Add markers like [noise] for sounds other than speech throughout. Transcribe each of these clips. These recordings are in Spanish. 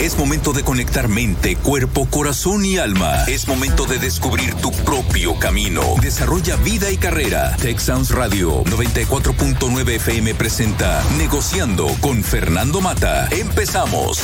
Es momento de conectar mente, cuerpo, corazón y alma. Es momento de descubrir tu propio camino. Desarrolla vida y carrera. Texans Radio 94.9 FM presenta Negociando con Fernando Mata. Empezamos.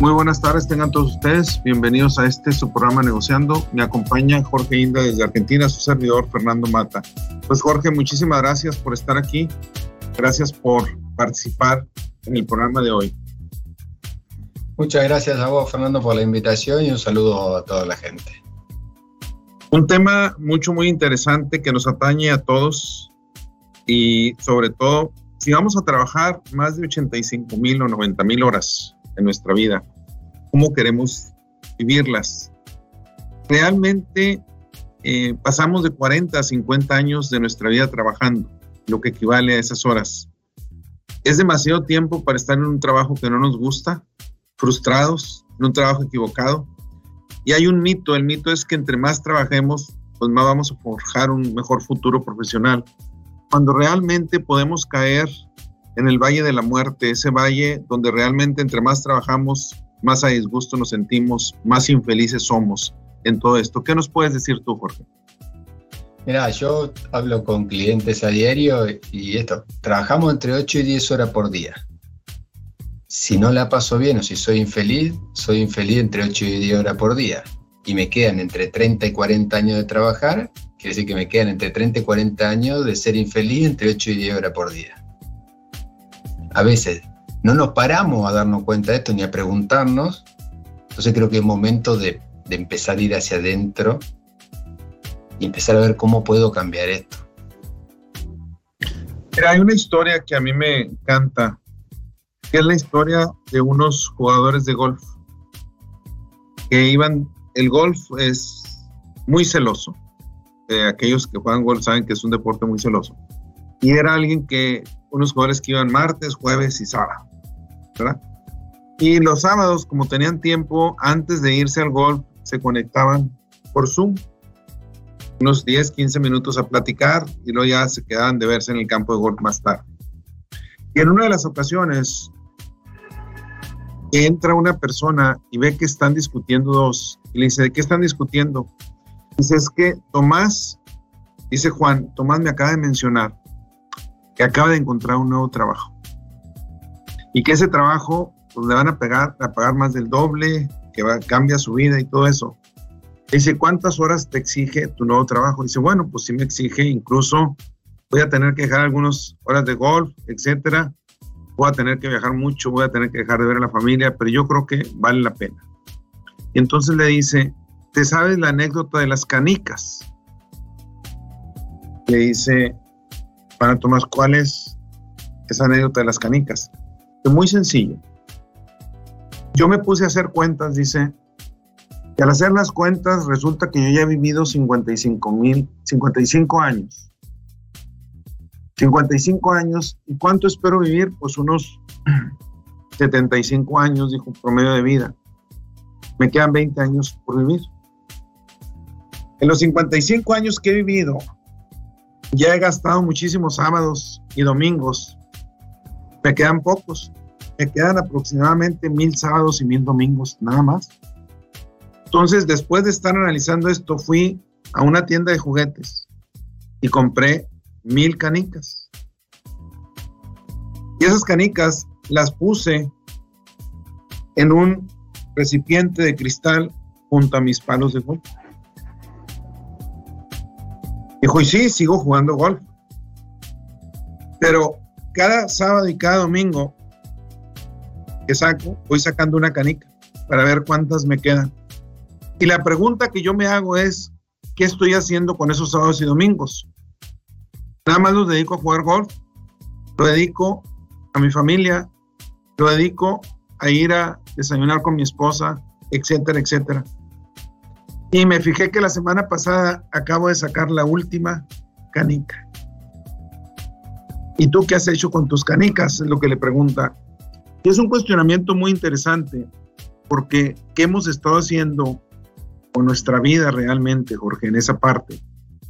Muy buenas tardes, tengan todos ustedes. Bienvenidos a este su programa Negociando. Me acompaña Jorge Inda desde Argentina, su servidor Fernando Mata. Pues Jorge, muchísimas gracias por estar aquí. Gracias por participar en el programa de hoy. Muchas gracias a vos, Fernando, por la invitación y un saludo a toda la gente. Un tema mucho, muy interesante que nos atañe a todos y sobre todo, si vamos a trabajar más de 85 mil o 90 mil horas en nuestra vida, cómo queremos vivirlas. Realmente eh, pasamos de 40 a 50 años de nuestra vida trabajando, lo que equivale a esas horas. Es demasiado tiempo para estar en un trabajo que no nos gusta, frustrados, en un trabajo equivocado. Y hay un mito, el mito es que entre más trabajemos, pues más vamos a forjar un mejor futuro profesional. Cuando realmente podemos caer en el Valle de la Muerte, ese valle donde realmente entre más trabajamos, más a disgusto nos sentimos, más infelices somos en todo esto. ¿Qué nos puedes decir tú, Jorge? Mira, yo hablo con clientes a diario y esto, trabajamos entre 8 y 10 horas por día. Si no la paso bien o si soy infeliz, soy infeliz entre 8 y 10 horas por día. Y me quedan entre 30 y 40 años de trabajar, quiere decir que me quedan entre 30 y 40 años de ser infeliz entre 8 y 10 horas por día a veces no nos paramos a darnos cuenta de esto ni a preguntarnos. Entonces creo que es momento de, empezar a ir hacia adentro y empezar a ver cómo puedo cambiar esto. Mira, hay una historia que a mí me encanta, es la historia de unos jugadores de golf que iban, el golf es muy celoso. Eh, aquellos que juegan golf saben que es un deporte muy celoso. Y era alguien que unos jugadores que iban martes, jueves y sábado, Y los sábados, como tenían tiempo, antes de irse al golf, se conectaban por Zoom, unos 10, 15 minutos a platicar y luego ya se quedaban de verse en el campo de golf más tarde. Y en una de las ocasiones, entra una persona y ve que están discutiendo dos y le dice, ¿de qué están discutiendo? Dice, es que Tomás, dice Juan, Tomás me acaba de mencionar que acaba de encontrar un nuevo trabajo y que ese trabajo pues, le van a, a pagar más del doble, que va, cambia su vida y todo eso. Dice, ¿cuántas horas te exige tu nuevo trabajo? Dice, bueno, pues sí me exige, incluso voy a tener que dejar algunas horas de golf, etcétera. Voy a tener que viajar mucho, voy a tener que dejar de ver a la familia, pero yo creo que vale la pena. Y entonces le dice, ¿te sabes la anécdota de las canicas? Le dice, para Tomás, ¿cuál es esa anécdota de las canicas? Es muy sencillo. Yo me puse a hacer cuentas, dice, y al hacer las cuentas resulta que yo ya he vivido 55 mil, 55 años. 55 años. ¿Y cuánto espero vivir? Pues unos [clears throat] 75 años, dijo, promedio de vida. Me quedan 20 años por vivir. En los 55 años que he vivido, ya he gastado muchísimos sábados y domingos. Me quedan pocos. Me quedan aproximadamente mil sábados y mil domingos, nada más. Entonces, después de estar analizando esto, fui a una tienda de juguetes y compré mil canicas. Y esas canicas las puse en un recipiente de cristal junto a mis palos de golf. Dijo, y sí, sigo jugando golf. Pero cada sábado y cada domingo que saco, voy sacando una canica para ver cuántas me quedan. Y la pregunta que yo me hago es, ¿qué estoy haciendo con esos sábados y domingos? Nada más los dedico a jugar golf, lo dedico a mi familia, lo dedico a ir a desayunar con mi esposa, etcétera, etcétera. Y me fijé que la semana pasada acabo de sacar la última canica. ¿Y tú qué has hecho con tus canicas? Es lo que le pregunta. Es un cuestionamiento muy interesante, porque ¿qué hemos estado haciendo con nuestra vida realmente, Jorge, en esa parte?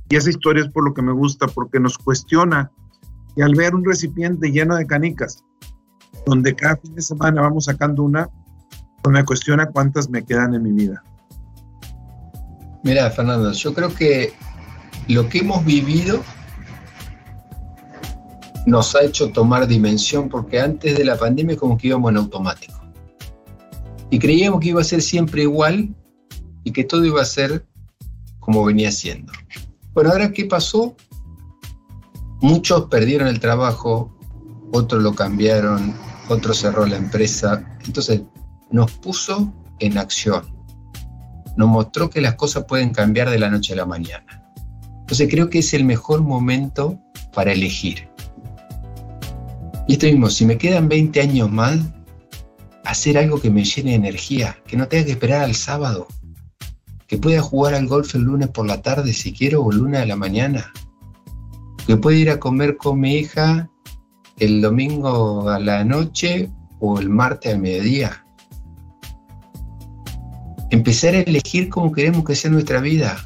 Y esa historia es por lo que me gusta, porque nos cuestiona. Y al ver un recipiente lleno de canicas, donde cada fin de semana vamos sacando una, pues me cuestiona cuántas me quedan en mi vida. Mira, Fernando, yo creo que lo que hemos vivido nos ha hecho tomar dimensión porque antes de la pandemia como que íbamos en automático. Y creíamos que iba a ser siempre igual y que todo iba a ser como venía siendo. Bueno, ahora ¿qué pasó? Muchos perdieron el trabajo, otros lo cambiaron, otros cerró la empresa. Entonces nos puso en acción. Nos mostró que las cosas pueden cambiar de la noche a la mañana. Entonces creo que es el mejor momento para elegir. Y esto mismo, si me quedan 20 años más, hacer algo que me llene de energía, que no tenga que esperar al sábado, que pueda jugar al golf el lunes por la tarde si quiero o el lunes a la mañana, que pueda ir a comer con mi hija el domingo a la noche o el martes al mediodía. Empezar a elegir cómo queremos que sea nuestra vida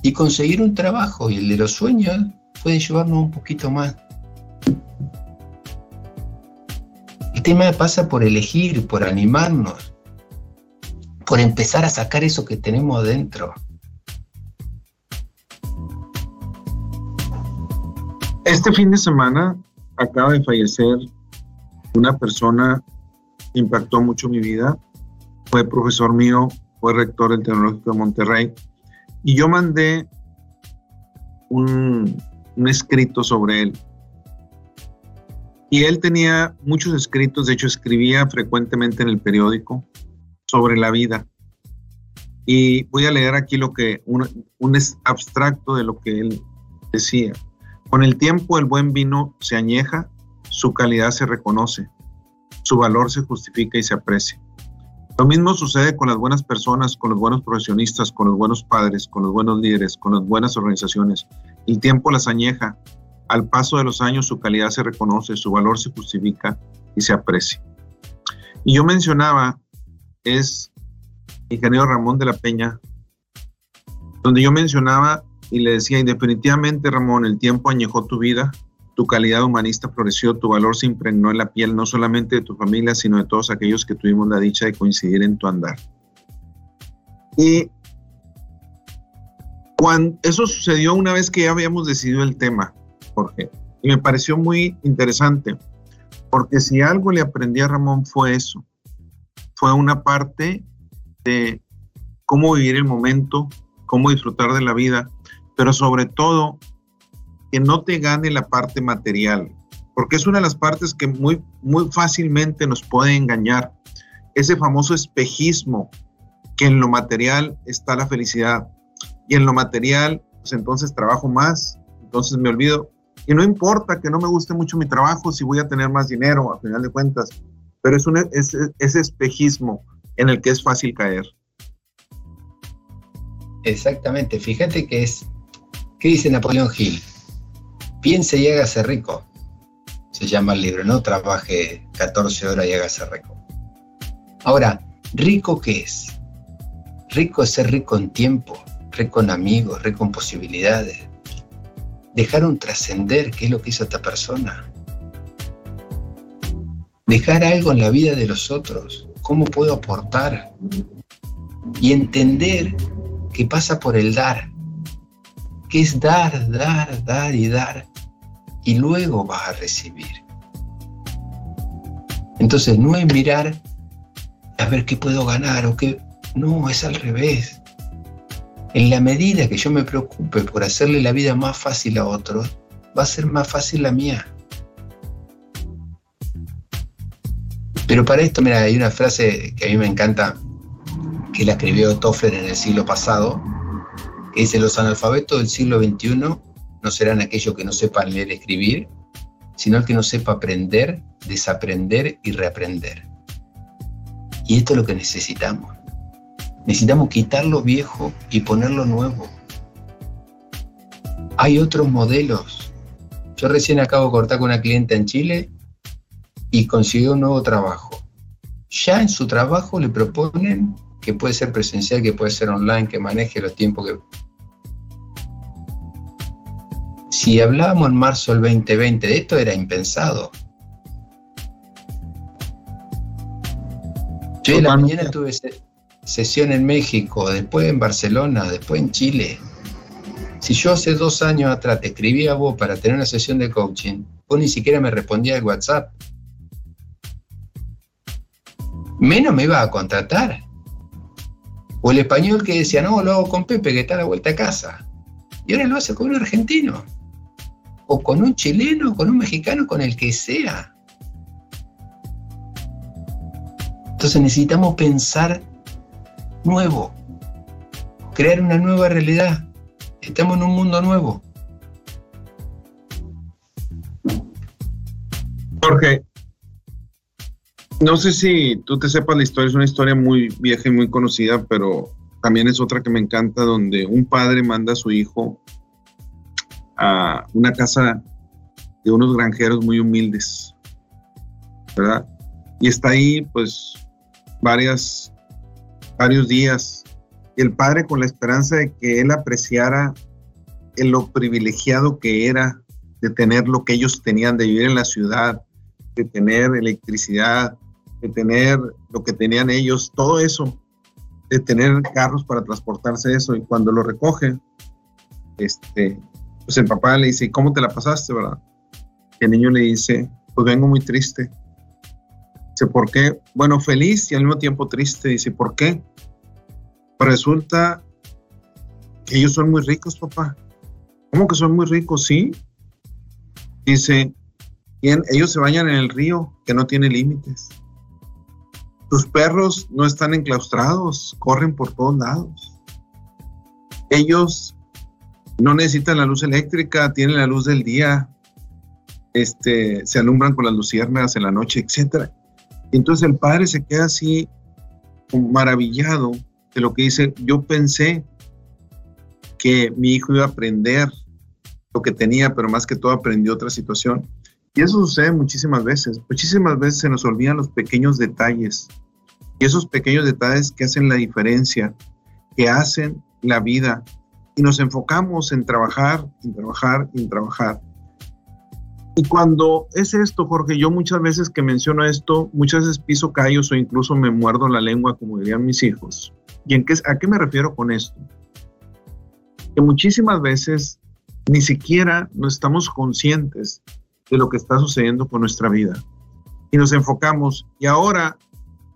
y conseguir un trabajo y el de los sueños puede llevarnos un poquito más. El tema pasa por elegir, por animarnos, por empezar a sacar eso que tenemos dentro. Este fin de semana acaba de fallecer una persona que impactó mucho mi vida. Fue profesor mío, fue rector del Tecnológico de Monterrey. Y yo mandé un, un escrito sobre él. Y él tenía muchos escritos, de hecho escribía frecuentemente en el periódico sobre la vida. Y voy a leer aquí lo que un, un abstracto de lo que él decía. Con el tiempo el buen vino se añeja, su calidad se reconoce, su valor se justifica y se aprecia. Lo mismo sucede con las buenas personas, con los buenos profesionistas, con los buenos padres, con los buenos líderes, con las buenas organizaciones. El tiempo las añeja. Al paso de los años su calidad se reconoce, su valor se justifica y se aprecia. Y yo mencionaba, es ingeniero Ramón de la Peña, donde yo mencionaba y le decía, y Ramón, el tiempo añejó tu vida, tu calidad humanista floreció, tu valor se impregnó en la piel no solamente de tu familia, sino de todos aquellos que tuvimos la dicha de coincidir en tu andar. Y cuando eso sucedió una vez que ya habíamos decidido el tema, Jorge, y me pareció muy interesante, porque si algo le aprendí a Ramón fue eso, fue una parte de cómo vivir el momento, cómo disfrutar de la vida, pero sobre todo que no te gane la parte material, porque es una de las partes que muy, muy fácilmente nos puede engañar. Ese famoso espejismo, que en lo material está la felicidad y en lo material, pues entonces trabajo más, entonces me olvido. Y no importa que no me guste mucho mi trabajo si voy a tener más dinero, a final de cuentas, pero es, un, es espejismo en el que es fácil caer. Exactamente, fíjate que es ¿Qué dice Napoleón Hill? Piense y hágase rico. Se llama el libro, no trabaje 14 horas y hágase rico. Ahora, ¿rico qué es? Rico es ser rico en tiempo, rico en amigos, rico en posibilidades. Dejar un trascender, ¿qué es lo que hizo esta persona? Dejar algo en la vida de los otros, cómo puedo aportar. Y entender que pasa por el dar, que es dar, dar, dar y dar, y luego vas a recibir. Entonces no es mirar a ver qué puedo ganar o qué... No, es al revés. En la medida que yo me preocupe por hacerle la vida más fácil a otros, va a ser más fácil la mía. Pero para esto, mira, hay una frase que a mí me encanta, que la escribió Toffler en el siglo pasado, dice, los analfabetos del siglo XXI no serán aquellos que no sepan leer y escribir, sino el que no sepa aprender, desaprender y reaprender. Y esto es lo que necesitamos. Necesitamos quitar lo viejo y poner lo nuevo. Hay otros modelos Yo recién acabo de cortar con una clienta en Chile y consiguió un nuevo trabajo. Ya en su trabajo le proponen que puede ser presencial, que puede ser online, que maneje los tiempos que... Si hablábamos en marzo del 2020, de esto era impensado. Yo en la mañana tuve sesión en México, después en Barcelona, después en Chile. Si yo hace dos años atrás te escribí a vos para tener una sesión de coaching, vos ni siquiera me respondías el WhatsApp. Menos me iba a contratar. O el español que decía, no, lo hago con Pepe, que está a la vuelta a casa. Y ahora lo hace con un argentino. O con un chileno, con un mexicano, con el que sea. Entonces necesitamos pensar nuevo, crear una nueva realidad. Estamos en un mundo nuevo. Jorge, no sé si tú te sepas la historia, es una historia muy vieja y muy conocida, pero también es otra que me encanta, donde un padre manda a su hijo a una casa de unos granjeros muy humildes, ¿verdad? Y está ahí, pues, varias, varios días. el padre con la esperanza de que él apreciara en lo privilegiado que era de tener lo que ellos tenían, de vivir en la ciudad, de tener electricidad, de tener lo que tenían ellos, todo eso, de tener carros para transportarse eso. Y cuando lo recoge, este, pues el papá le dice, ¿cómo te la pasaste, verdad? El niño le dice, pues vengo muy triste. Dice, ¿por qué? Bueno, feliz y al mismo tiempo triste. Dice, ¿por qué? Resulta que ellos son muy ricos, papá. ¿Cómo que son muy ricos? Sí. Dice, ellos se bañan en el río que no tiene límites. Tus perros no están enclaustrados, corren por todos lados. Ellos no necesitan la luz eléctrica, tienen la luz del día, este, se alumbran con las luciérnagas en la noche, etc. Entonces el padre se queda así maravillado de lo que dice, yo pensé que mi hijo iba a aprender lo que tenía, pero más que todo aprendió otra situación. Y eso sucede muchísimas veces. Muchísimas veces se nos olvidan los pequeños detalles. Y esos pequeños detalles que hacen la diferencia, que hacen la vida. Y nos enfocamos en trabajar, en trabajar, en trabajar. Y cuando es esto, Jorge, yo muchas veces que menciono esto, muchas veces piso callos o incluso me muerdo la lengua, como dirían mis hijos. ¿Y en qué, a qué me refiero con esto? Que muchísimas veces ni siquiera no estamos conscientes de lo que está sucediendo con nuestra vida. Y nos enfocamos. Y ahora,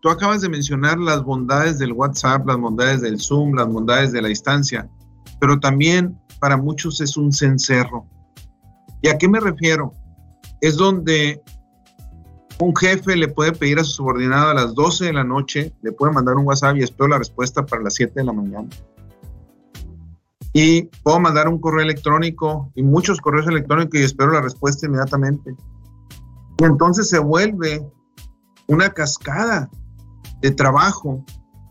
tú acabas de mencionar las bondades del WhatsApp, las bondades del Zoom, las bondades de la distancia, pero también para muchos es un cencerro. ¿Y a qué me refiero? Es donde un jefe le puede pedir a su subordinado a las 12 de la noche, le puede mandar un WhatsApp y espero la respuesta para las 7 de la mañana y puedo mandar un correo electrónico y muchos correos electrónicos y espero la respuesta inmediatamente. Y entonces se vuelve una cascada de trabajo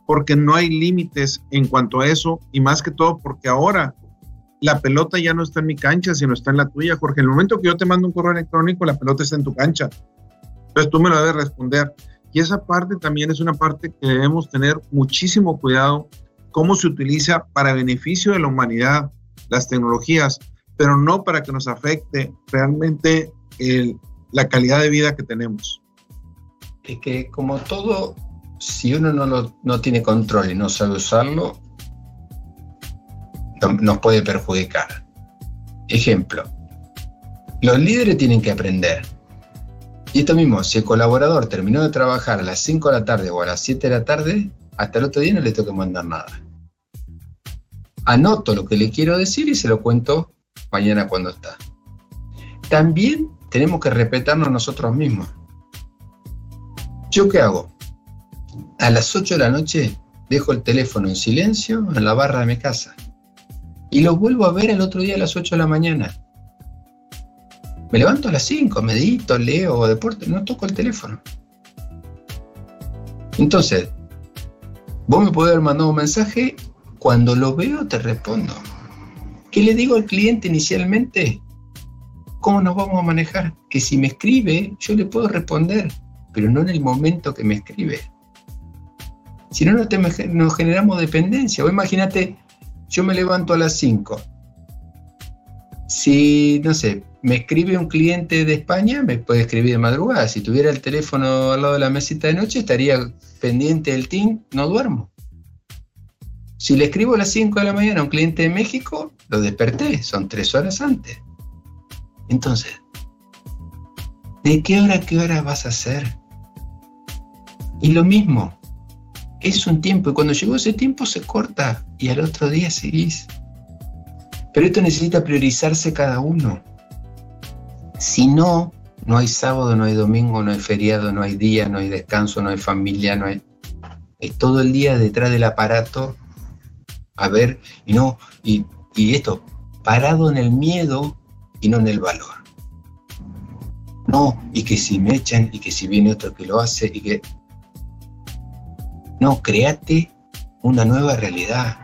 porque no hay límites en cuanto a eso y más que todo porque ahora la pelota ya no está en mi cancha, sino está en la tuya, Jorge. El momento que yo te mando un correo electrónico, la pelota está en tu cancha. Entonces tú me lo debes responder. Y esa parte también es una parte que debemos tener muchísimo cuidado cómo se utiliza para beneficio de la humanidad las tecnologías, pero no para que nos afecte realmente la calidad de vida que tenemos. Es que como todo, si uno no, no tiene control y no sabe usarlo, nos puede perjudicar. Ejemplo, los líderes tienen que aprender. Y esto mismo, si el colaborador terminó de trabajar a las 5 de la tarde o a las 7 de la tarde, hasta el otro día no le tengo que mandar nada. Anoto lo que le quiero decir y se lo cuento mañana cuando está. También tenemos que respetarnos nosotros mismos. ¿Yo qué hago? A las 8 de la noche dejo el teléfono en silencio en la barra de mi casa y lo vuelvo a ver el otro día a las 8 de la mañana. Me levanto a las 5, medito, leo, deporte, no toco el teléfono. Entonces, Vos me podés haber mandado un mensaje, cuando lo veo te respondo. ¿Qué le digo al cliente inicialmente? ¿cómo nos vamos a manejar? Que si me escribe, yo le puedo responder, pero no en el momento que me escribe. Si no, nos generamos dependencia. O imagínate, yo me levanto a las 5. Si, no sé, me escribe un cliente de España, me puede escribir de madrugada. Si tuviera el teléfono al lado de la mesita de noche, estaría pendiente del team, no duermo. Si le escribo a las 5 de la mañana a un cliente de México, lo desperté, son tres horas antes. Entonces, ¿de qué hora a qué hora vas a hacer? Y lo mismo, es un tiempo y cuando llegó ese tiempo se corta y al otro día seguís. Pero esto necesita priorizarse cada uno. Si no, no hay sábado, no hay domingo, no hay feriado, no hay día, no hay descanso, no hay familia, no hay... Es todo el día detrás del aparato a ver, y no, y, y esto, parado en el miedo y no en el valor. No, y que si me echan, y que si viene otro que lo hace, y que... No, créate una nueva realidad.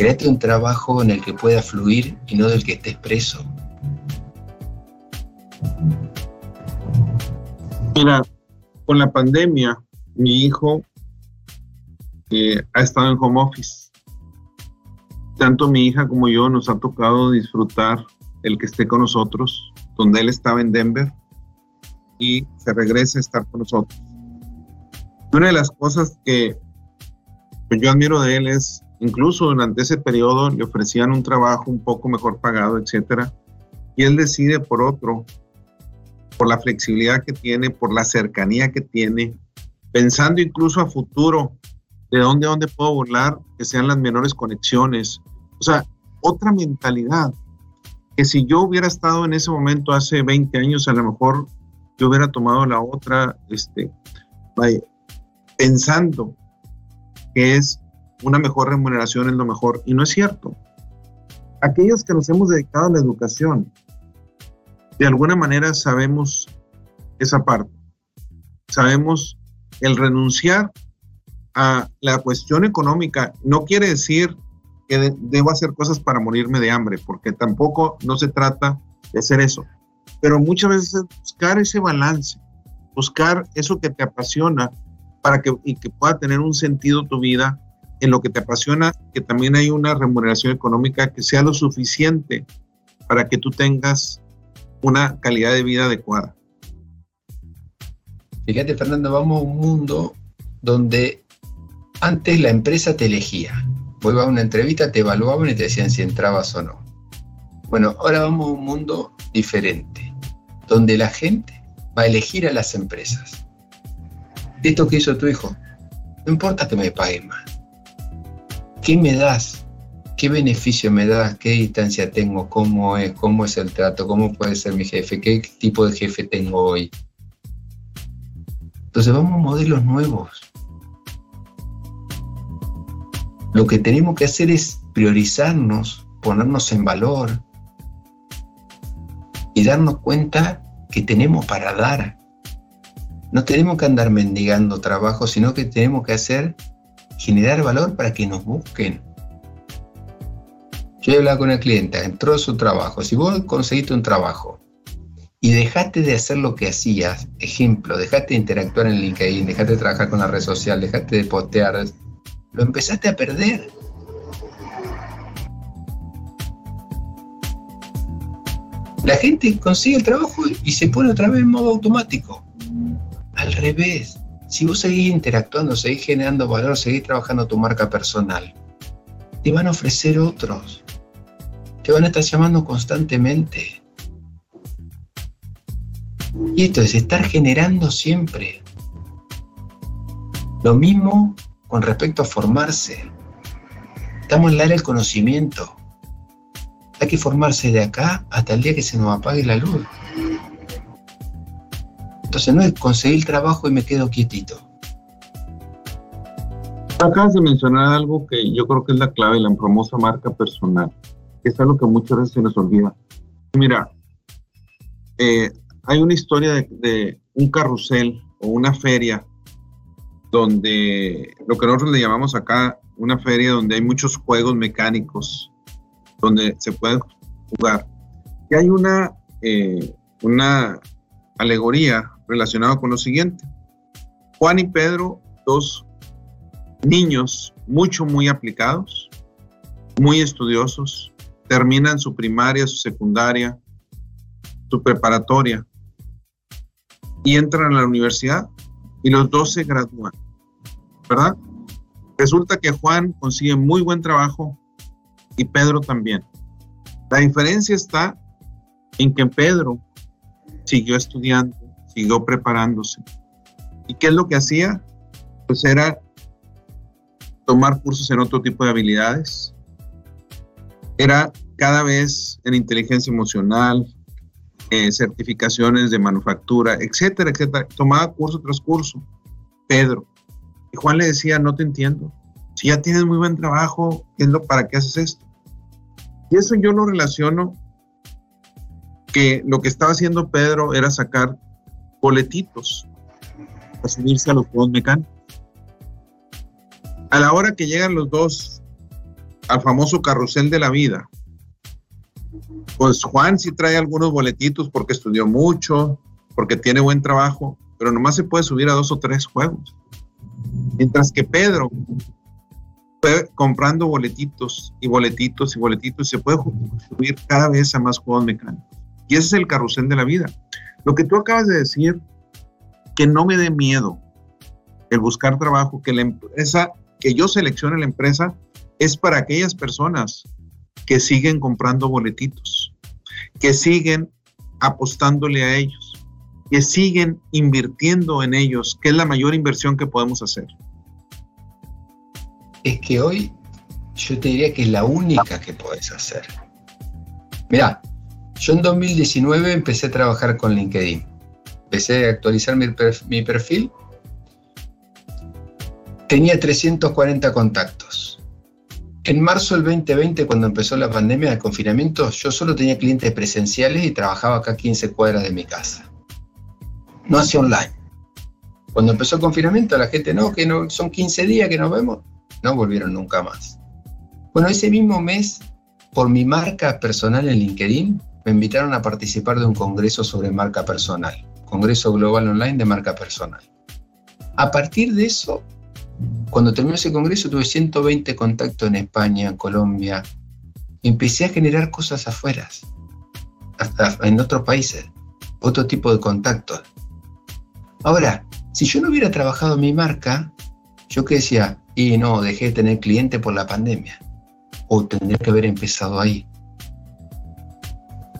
Créate un trabajo en el que pueda fluir y no del que estés preso. Mira, con la pandemia, mi hijo eh, ha estado en home office. Tanto mi hija como yo nos ha tocado disfrutar el que esté con nosotros, donde él estaba en Denver y se regrese a estar con nosotros. Una de las cosas que yo admiro de él es, incluso durante ese periodo le ofrecían un trabajo un poco mejor pagado, etcétera, y él decide por otro, por la flexibilidad que tiene, por la cercanía que tiene, pensando incluso a futuro, de dónde a dónde puedo volar, que sean las menores conexiones. O sea, otra mentalidad que si yo hubiera estado en ese momento hace 20 años, a lo mejor yo hubiera tomado la otra, este, pensando que es una mejor remuneración es lo mejor. Y no es cierto. Aquellos que nos hemos dedicado a la educación, de alguna manera sabemos esa parte. Sabemos el renunciar a la cuestión económica no quiere decir que debo hacer cosas para morirme de hambre, porque tampoco no se trata de hacer eso. Pero muchas veces buscar ese balance, buscar eso que te apasiona para que, y que pueda tener un sentido tu vida en lo que te apasiona, que también hay una remuneración económica que sea lo suficiente para que tú tengas una calidad de vida adecuada. Fíjate, Fernando, vamos a un mundo donde antes la empresa te elegía. Vos a una entrevista, te evaluaban y te decían si entrabas o no. Bueno, ahora vamos a un mundo diferente, donde la gente va a elegir a las empresas. Esto que hizo tu hijo, no importa que me pague más. ¿Qué me das? ¿Qué beneficio me das? ¿Qué distancia tengo? ¿Cómo es? ¿Cómo es el trato? ¿Cómo puede ser mi jefe? ¿Qué tipo de jefe tengo hoy? Entonces vamos a modelos nuevos lo que tenemos que hacer es priorizarnos, ponernos en valor y darnos cuenta que tenemos para dar. No tenemos que andar mendigando trabajo, sino que tenemos que hacer, generar valor para que nos busquen. Yo he hablado con una clienta, entró a su trabajo. Si vos conseguiste un trabajo y dejaste de hacer lo que hacías, ejemplo, dejaste de interactuar en LinkedIn, dejaste de trabajar con la red social, dejaste de postear, lo empezaste a perder. La gente consigue el trabajo y se pone otra vez en modo automático. Al revés, si vos seguís interactuando, seguís generando valor, seguís trabajando tu marca personal, te van a ofrecer otros. Te van a estar llamando constantemente. Y esto es estar generando siempre. Lo mismo con respecto a formarse. Estamos en el área del conocimiento. Hay que formarse de acá hasta el día que se nos apague la luz. Entonces no es trabajo y me quedo quietito. Acabas de mencionar algo que yo creo que es la clave, la famosa marca personal, que es algo que muchas veces se nos olvida. Mira, eh, hay una historia de un carrusel o una feria donde lo que nosotros le llamamos acá una feria donde hay muchos juegos mecánicos, donde se pueden jugar. Y hay una, eh, una alegoría relacionada con lo siguiente. Juan y Pedro, dos niños mucho, muy aplicados, muy estudiosos, terminan su primaria, su secundaria, su preparatoria y entran a la universidad y los dos se gradúan, ¿verdad? Resulta que Juan consigue muy buen trabajo y Pedro también. La diferencia está en que Pedro siguió estudiando, siguió preparándose. ¿Y qué es lo que hacía? Pues era tomar cursos en otro tipo de habilidades. Era cada vez en inteligencia emocional, eh, certificaciones de manufactura, etcétera, etcétera. Tomaba curso tras curso. Pedro. Y Juan le decía, no te entiendo. Si ya tienes muy buen trabajo, ¿qué es lo, ¿para qué haces esto? Y eso yo lo relaciono que lo que estaba haciendo Pedro era sacar boletitos para subirse a los juegos mecánicos. A la hora que llegan los dos al famoso carrusel de la vida, pues Juan sí trae algunos boletitos porque estudió mucho, porque tiene buen trabajo, pero nomás se puede subir a dos o tres juegos. Mientras que Pedro fue comprando boletitos y boletitos y boletitos y se puede subir cada vez a más juegos mecánicos. Y ese es el carrusel de la vida. Lo que tú acabas de decir, que no me dé miedo el buscar trabajo, que la empresa, que yo seleccione la empresa, es para aquellas personas que siguen comprando boletitos, que siguen apostándole a ellos, que siguen invirtiendo en ellos, que es la mayor inversión que podemos hacer. Es que hoy yo te diría que es la única que puedes hacer. Mira, yo en 2019 empecé a trabajar con LinkedIn. Empecé a actualizar mi, perfil. Tenía 340 contactos. En marzo del 2020, cuando empezó la pandemia de confinamiento, yo solo tenía clientes presenciales y trabajaba acá 15 cuadras de mi casa. No hacía online. Cuando empezó el confinamiento, la gente, no, que no, son 15 días que nos vemos. No volvieron nunca más. Bueno, ese mismo mes, por mi marca personal en LinkedIn, me invitaron a participar de un congreso sobre marca personal, Congreso Global Online de Marca Personal. A partir de eso, cuando terminó ese congreso tuve 120 contactos en España, en Colombia. Empecé a generar cosas afuera, en otros países, otro tipo de contactos. Ahora, si yo no hubiera trabajado mi marca, yo que decía, y no, dejé de tener cliente por la pandemia, o tendría que haber empezado ahí.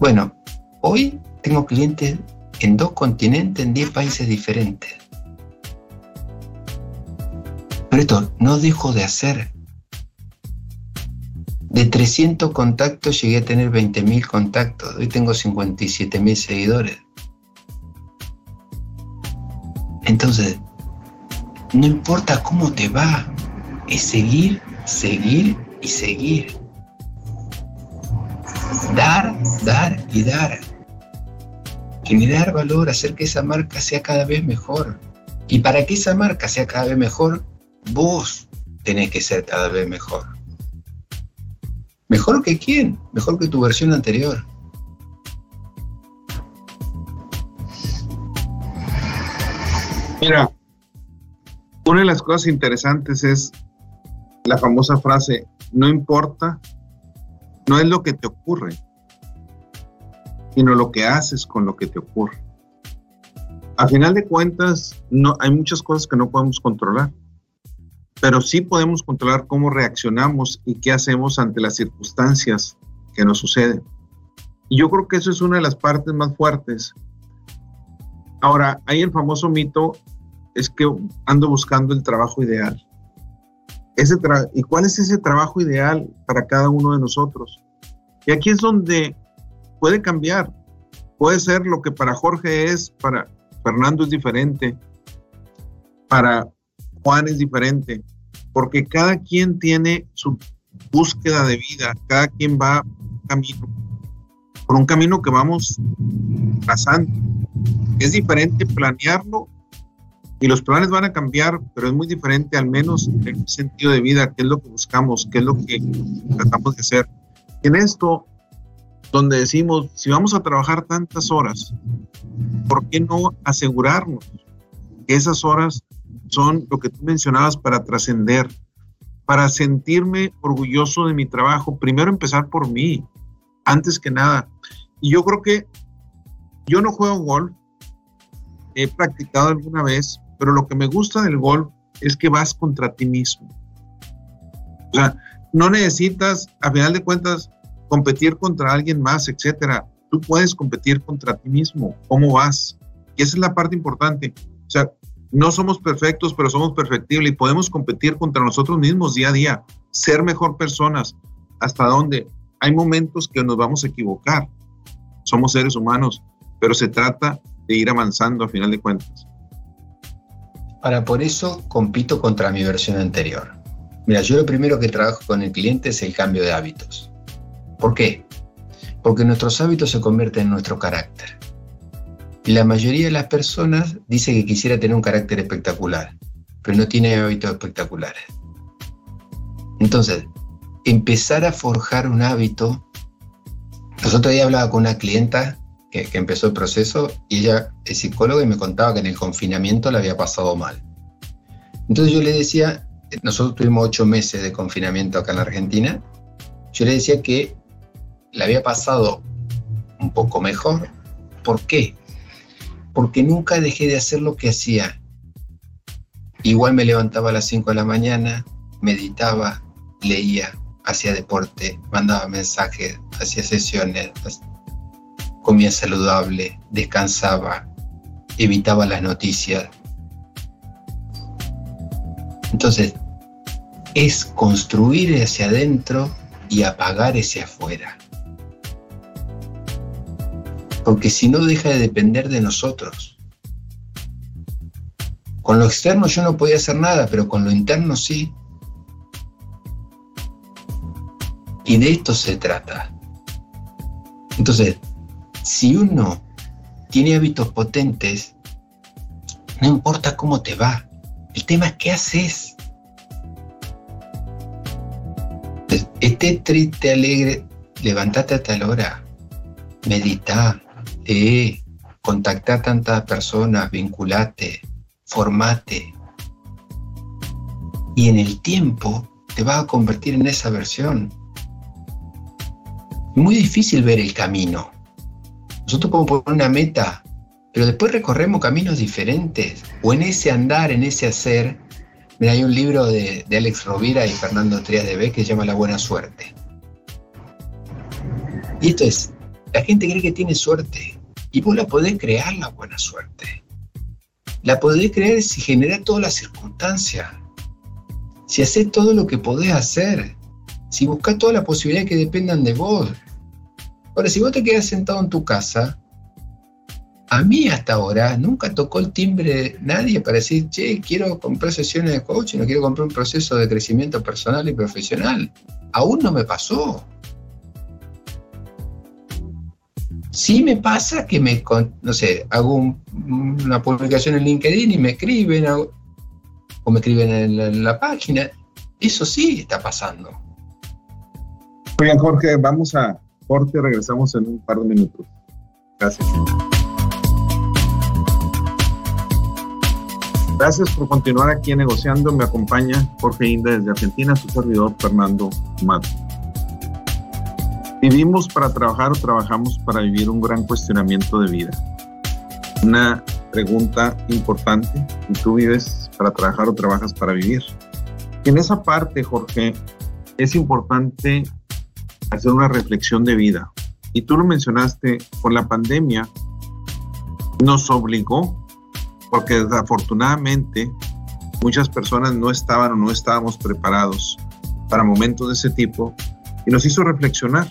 Bueno, hoy tengo clientes en dos continentes, en 10 países diferentes. Pero esto no dejo de hacer. De 300 contactos llegué a tener 20.000 contactos. Hoy tengo 57.000 seguidores. Entonces, no importa cómo te va, es seguir, seguir y seguir. Dar, dar y dar. Generar valor, hacer que esa marca sea cada vez mejor. Y para que esa marca sea cada vez mejor, vos tenés que ser cada vez mejor. ¿Mejor que quién? Mejor que tu versión anterior. Mira, una de las cosas interesantes es la famosa frase, no importa no es lo que te ocurre, sino lo que haces con lo que te ocurre. A final de cuentas, no, hay muchas cosas que no podemos controlar, pero sí podemos controlar cómo reaccionamos y qué hacemos ante las circunstancias que nos suceden. Y yo creo que eso es una de las partes más fuertes. Ahora, hay el famoso mito, es que ando buscando el trabajo ideal. ¿Y cuál es ese trabajo ideal para cada uno de nosotros? Y aquí es donde puede cambiar. Puede ser lo que para Jorge es, para Fernando es diferente, para Juan es diferente, porque cada quien tiene su búsqueda de vida, cada quien va camino, por un camino que vamos pasando. Es diferente planearlo y los planes van a cambiar, pero es muy diferente, al menos en el sentido de vida, qué es lo que buscamos, qué es lo que tratamos de hacer. En esto, donde decimos, si vamos a trabajar tantas horas, ¿por qué no asegurarnos que esas horas son lo que tú mencionabas para trascender, para sentirme orgulloso de mi trabajo? Primero empezar por mí, antes que nada. Y yo creo que yo no juego golf, he practicado alguna vez, pero lo que me gusta del golf es que vas contra ti mismo. O sea, no necesitas, a final de cuentas, competir contra alguien más, etcétera. Tú puedes competir contra ti mismo. ¿Cómo vas? Y esa es la parte importante. O sea, no somos perfectos, pero somos perfectibles y podemos competir contra nosotros mismos día a día, ser mejor personas. ¿Hasta dónde? Hay momentos que nos vamos a equivocar. Somos seres humanos, pero se trata de ir avanzando a final de cuentas. Para por eso compito contra mi versión anterior. Mira, yo lo primero que trabajo con el cliente es el cambio de hábitos. ¿Por qué? Porque nuestros hábitos se convierten en nuestro carácter. Y la mayoría de las personas dice que quisiera tener un carácter espectacular, pero no tiene hábitos espectaculares. Entonces, empezar a forjar un hábito. Nosotros día hablaba con una clienta que, empezó el proceso y ella es psicóloga y me contaba que en el confinamiento le había pasado mal. Entonces yo le decía, nosotros tuvimos ocho meses de confinamiento acá en la Argentina, yo le decía que le había pasado un poco mejor. ¿Por qué? Porque nunca dejé de hacer lo que hacía. Igual me levantaba a las 5 de la mañana, meditaba, leía, hacía deporte, mandaba mensajes, hacía sesiones, comía saludable, descansaba, evitaba las noticias. Entonces, es construir hacia adentro y apagar ese afuera. Porque si no deja de depender de nosotros. Con lo externo yo no podía hacer nada, pero con lo interno sí. Y de esto se trata. Entonces, si uno tiene hábitos potentes, no importa cómo te va, el tema es qué haces. Esté triste, alegre, levántate a tal hora, medita, lee, contacta a tantas personas, vinculate, formate. Y en el tiempo te vas a convertir en esa versión. Muy difícil ver el camino. Nosotros podemos poner una meta, pero después recorremos caminos diferentes. O en ese andar, en ese hacer, Mira, hay un libro de, Alex Rovira y Fernando Trias de B que se llama La Buena Suerte. Y esto es, la gente cree que tiene suerte y vos la podés crear la buena suerte. La podés crear si genera todas las circunstancias, si haces todo lo que podés hacer, si buscas todas las posibilidades que dependan de vos. Ahora, si vos te quedas sentado en tu casa, a mí hasta ahora nunca tocó el timbre nadie para decir, che, quiero comprar sesiones de coaching, no quiero comprar un proceso de crecimiento personal y profesional. Aún no me pasó. Sí me pasa que me, no sé, hago una publicación en LinkedIn y me escriben o me escriben en la, página. Eso sí está pasando. Oigan, Jorge, vamos a corte, regresamos en un par de minutos. Gracias. Gracias por continuar aquí negociando. Me acompaña Jorge Inda desde Argentina, su servidor Fernando Mato. ¿Vivimos para trabajar o trabajamos para vivir un gran cuestionamiento de vida? Una pregunta importante. ¿Y tú vives para trabajar o trabajas para vivir? En esa parte, Jorge, es importante hacer una reflexión de vida. Y tú lo mencionaste, con la pandemia nos obligó porque desafortunadamente muchas personas no estaban o no estábamos preparados para momentos de ese tipo y nos hizo reflexionar.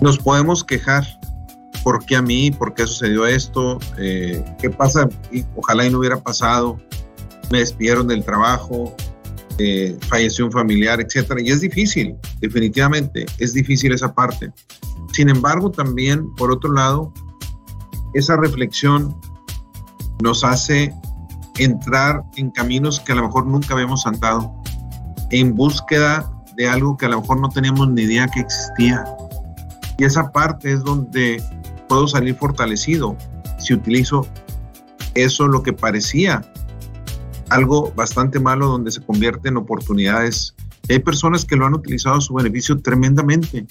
Nos podemos quejar, ¿por qué a mí? ¿Por qué sucedió esto? Eh, ¿Qué pasa? Ojalá y no hubiera pasado. Me despidieron del trabajo, eh, falleció un familiar, etcétera. Y es difícil, definitivamente, es difícil esa parte. Sin embargo, también, por otro lado, esa reflexión nos hace entrar en caminos que a lo mejor nunca habíamos andado, en búsqueda de algo que a lo mejor no teníamos ni idea que existía. Y esa parte es donde puedo salir fortalecido si utilizo eso lo que parecía algo bastante malo donde se convierte en oportunidades. Hay personas que lo han utilizado a su beneficio tremendamente,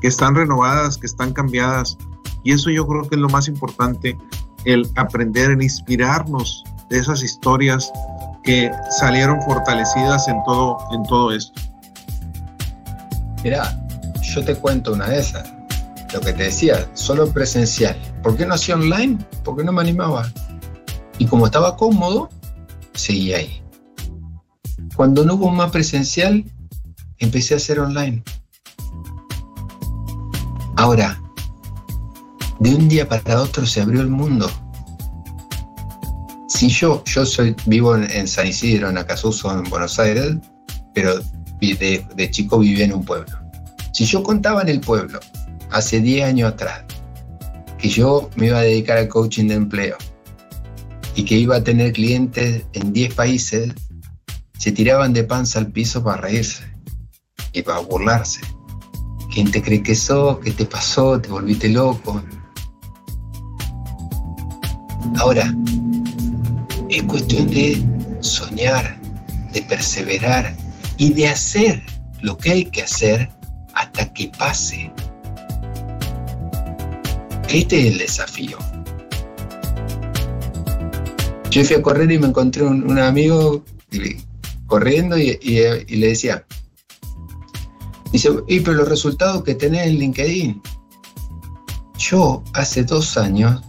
que están renovadas, que están cambiadas. Y eso yo creo que es lo más importante, el aprender, el inspirarnos de esas historias que salieron fortalecidas en todo, en todo esto. Mira, yo te cuento una de esas. Lo que te decía, solo presencial. ¿Por qué no hacía online? Porque no me animaba. Y como estaba cómodo, seguí ahí. Cuando no hubo más presencial, empecé a hacer online. Ahora, de un día para otro se abrió el mundo. Si yo, yo soy, vivo en, San Isidro, en Acasuso, en Buenos Aires, pero de, de chico vivía en un pueblo. Si yo contaba en el pueblo, hace 10 años atrás, que yo me iba a dedicar al coaching de empleo, y que iba a tener clientes en 10 países, se tiraban de panza al piso para reírse y para burlarse. ¿Quién te cree que sos? ¿Qué te pasó? ¿Te volviste loco? Ahora, es cuestión de soñar, de perseverar y de hacer lo que hay que hacer hasta que pase. Este es el desafío. Yo fui a correr y me encontré un, amigo corriendo y, le decía, dice, y pero los resultados que tenés en LinkedIn. Yo hace dos años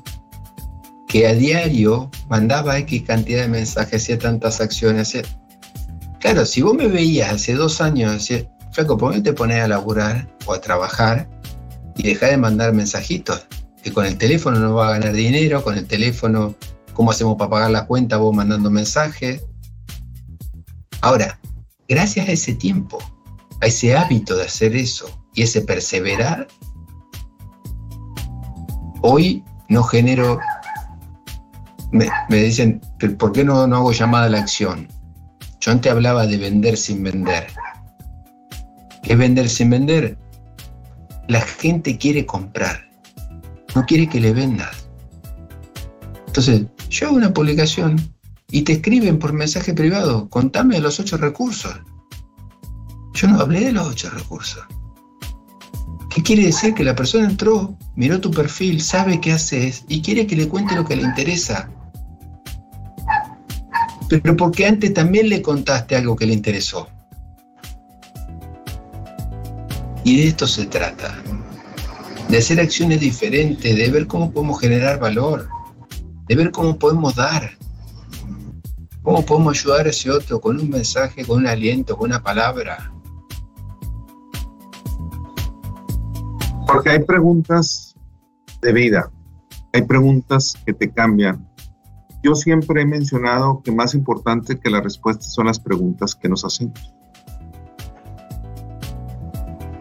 que a diario mandaba X cantidad de mensajes, hacía tantas acciones. Claro, si vos me veías hace dos años, decía, Flaco, ¿por qué te pones a laburar o a trabajar y dejar de mandar mensajitos? Que con el teléfono no va a ganar dinero, con el teléfono cómo hacemos para pagar la cuenta, vos mandando mensajes. Ahora, gracias a ese tiempo, a ese hábito de hacer eso y ese perseverar, hoy no genero, me, dicen, ¿por qué no, no hago llamada a la acción? Yo antes hablaba de vender sin vender. ¿Qué es vender sin vender? La gente quiere comprar, no quiere que le vendas. Entonces, yo hago una publicación y te escriben por mensaje privado, contame los ocho recursos. Yo no hablé de los ocho recursos. ¿Qué quiere decir? Que la persona entró, miró tu perfil, sabe qué haces y quiere que le cuente lo que le interesa. Pero porque antes también le contaste algo que le interesó. Y de esto se trata. De hacer acciones diferentes, de ver cómo podemos generar valor de ver cómo podemos dar, cómo podemos ayudar a ese otro con un mensaje, con un aliento, con una palabra. Porque hay preguntas de vida, hay preguntas que te cambian. Yo siempre he mencionado que más importante que las respuestas son las preguntas que nos hacemos.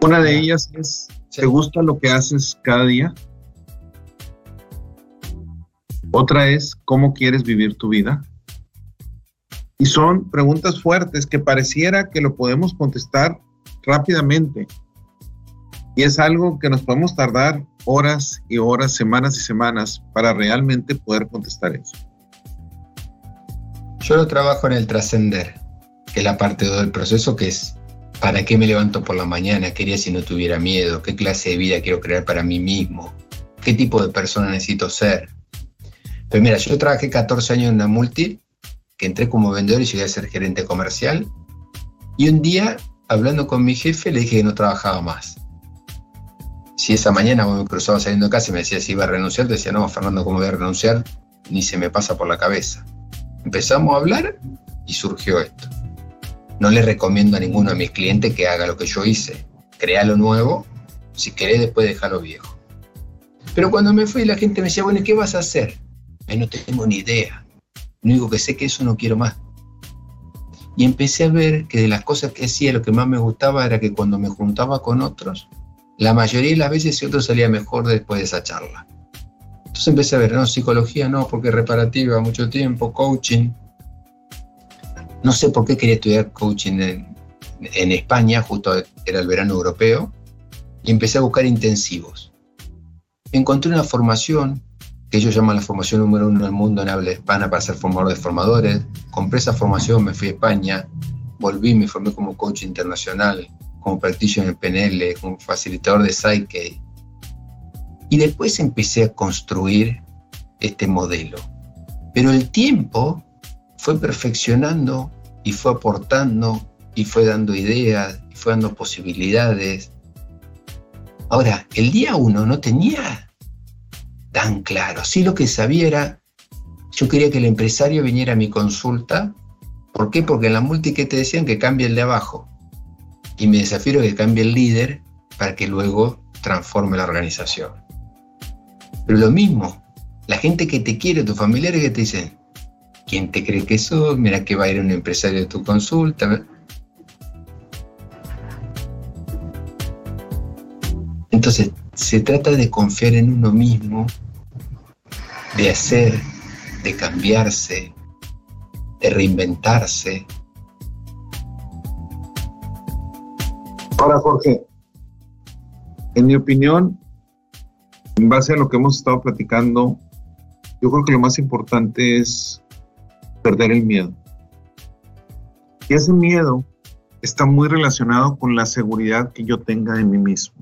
Una de ellas es, ¿te gusta lo que haces cada día? Otra es, ¿cómo quieres vivir tu vida? Y son preguntas fuertes que pareciera que lo podemos contestar rápidamente. Y es algo que nos podemos tardar horas y horas, semanas y semanas para realmente poder contestar eso. Yo lo trabajo en el trascender, que es la parte del proceso que es ¿para qué me levanto por la mañana? ¿Qué haría si no tuviera miedo? ¿Qué clase de vida quiero crear para mí mismo? ¿Qué tipo de persona necesito ser? Pues mira, yo trabajé 14 años en una multi, que entré como vendedor y llegué a ser gerente comercial. Y un día, hablando con mi jefe, le dije que no trabajaba más. Si esa mañana me cruzaba saliendo de casa y me decía si iba a renunciar, decía, no, Fernando, ¿cómo voy a renunciar? Ni se me pasa por la cabeza. Empezamos a hablar y surgió esto. No le recomiendo a ninguno de mis clientes que haga lo que yo hice. Crea lo nuevo, si querés después deja lo viejo. Pero cuando me fui la gente me decía, bueno, ¿y qué vas a hacer? No tengo ni idea. Lo único que sé que eso no quiero más. Y empecé a ver que de las cosas que hacía, lo que más me gustaba era que cuando me juntaba con otros, la mayoría de las veces si otro salía mejor después de esa charla. Entonces empecé a ver, no, psicología no, porque reparativa, mucho tiempo, coaching. No sé por qué quería estudiar coaching en, en España, justo era el verano europeo. y empecé a buscar intensivos. Encontré una formación que ellos llaman la formación número uno del mundo en habla hispana para ser formador de formadores. Compré esa formación, me fui a España, volví, me formé como coach internacional, como practitioner en PNL, como facilitador de Psyche. Y después empecé a construir este modelo. Pero el tiempo fue perfeccionando y fue aportando y fue dando ideas y fue dando posibilidades. Ahora, el día uno no tenía tan claro. Sí lo que sabía era, yo quería que el empresario viniera a mi consulta. ¿Por qué? Porque en la multi que te decían que cambie el de abajo. Y me desafío que cambie el líder para que luego transforme la organización. Pero lo mismo, la gente que te quiere, tus familiares que te dicen, ¿quién te cree que sos? Mira que va a ir un empresario de tu consulta. Entonces, se trata de confiar en uno mismo, de hacer, de cambiarse, de reinventarse. Ahora, Jorge, en mi opinión, en base a lo que hemos estado platicando, yo creo que lo más importante es perder el miedo. Y ese miedo está muy relacionado con la seguridad que yo tenga de mí mismo.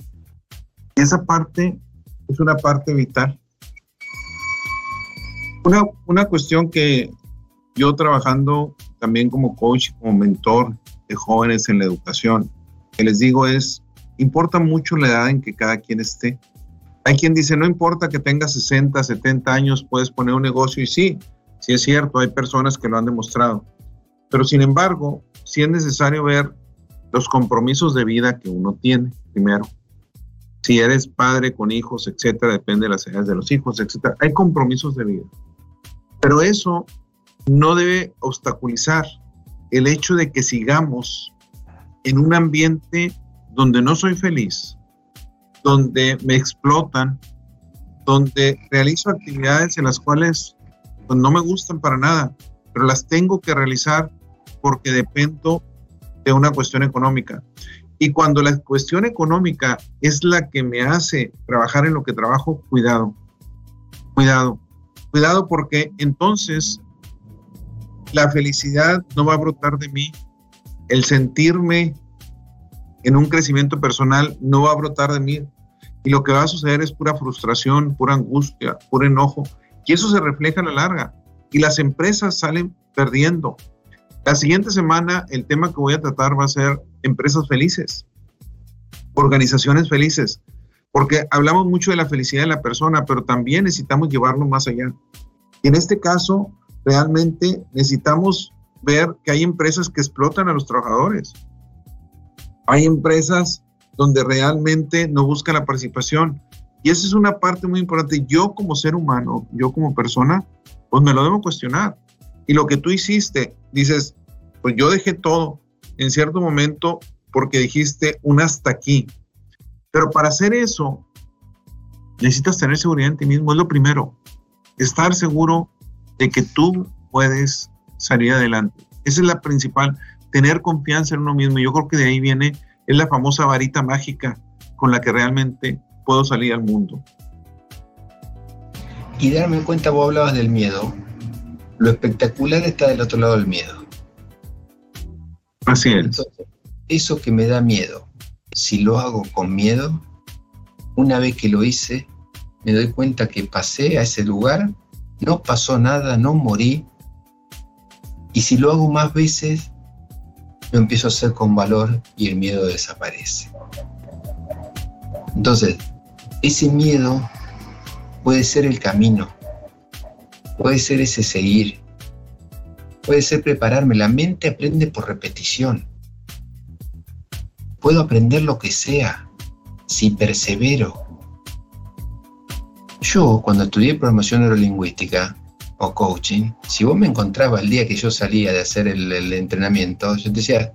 Esa parte es una parte vital. Una, una cuestión que yo trabajando también como coach, como mentor de jóvenes en la educación, que les digo es, importa mucho la edad en que cada quien esté. Hay quien dice, no importa que tengas 60, 70 años, puedes poner un negocio y sí, sí es cierto, hay personas que lo han demostrado. Pero sin embargo, sí es necesario ver los compromisos de vida que uno tiene primero si eres padre con hijos, etcétera, depende de las edades de los hijos, etcétera. Hay compromisos de vida. Pero eso no debe obstaculizar el hecho de que sigamos en un ambiente donde no soy feliz, donde me explotan, donde realizo actividades en las cuales pues, no me gustan para nada, pero las tengo que realizar porque dependo de una cuestión económica. Y cuando la cuestión económica es la que me hace trabajar en lo que trabajo, cuidado, cuidado, cuidado porque entonces la felicidad no va a brotar de mí, el sentirme en un crecimiento personal no va a brotar de mí. Y lo que va a suceder es pura frustración, pura angustia, puro enojo. Y eso se refleja a la larga. Y las empresas salen perdiendo. La siguiente semana el tema que voy a tratar va a ser empresas felices, organizaciones felices, porque hablamos mucho de la felicidad de la persona, pero también necesitamos llevarlo más allá. Y en este caso, realmente necesitamos ver que hay empresas que explotan a los trabajadores. Hay empresas donde realmente no buscan la participación. Y esa es una parte muy importante. Yo como ser humano, yo como persona, pues me lo debo cuestionar. Y lo que tú hiciste, dices, pues yo dejé todo, en cierto momento porque dijiste un hasta aquí. Pero para hacer eso, necesitas tener seguridad en ti mismo, es lo primero. Estar seguro de que tú puedes salir adelante. Esa es la principal, tener confianza en uno mismo. Yo creo que de ahí viene, es la famosa varita mágica con la que realmente puedo salir al mundo. Y darme cuenta, vos hablabas del miedo. Lo espectacular está del otro lado del miedo. Así es. eso que me da miedo, si lo hago con miedo, una vez que lo hice, me doy cuenta que pasé a ese lugar, no pasó nada, no morí. Y si lo hago más veces, lo empiezo a hacer con valor y el miedo desaparece. Entonces, ese miedo puede ser el camino, puede ser ese seguir, Puede ser prepararme. La mente aprende por repetición. Puedo aprender lo que sea si persevero. Yo, cuando estudié programación neurolingüística o coaching, si vos me encontrabas el día que yo salía de hacer el, entrenamiento, yo te decía,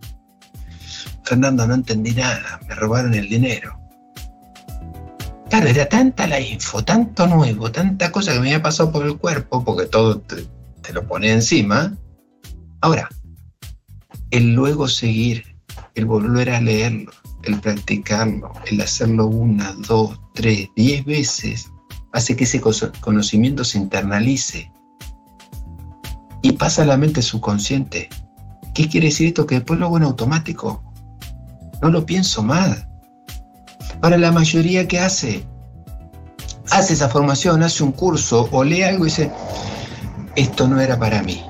Fernando, no entendí nada, me robaron el dinero. Claro, era tanta la info, tanto nuevo, tanta cosa que me había pasado por el cuerpo, porque todo te, te lo pone encima, Ahora, el luego seguir el volver a leerlo, el practicarlo, el hacerlo una, dos, tres, diez veces, hace que ese conocimiento se internalice y pasa a la mente subconsciente. ¿Qué quiere decir esto? Que después lo hago en automático. No lo pienso mal. Para la mayoría que hace, hace esa formación, hace un curso o lee algo y dice, esto no era para mí.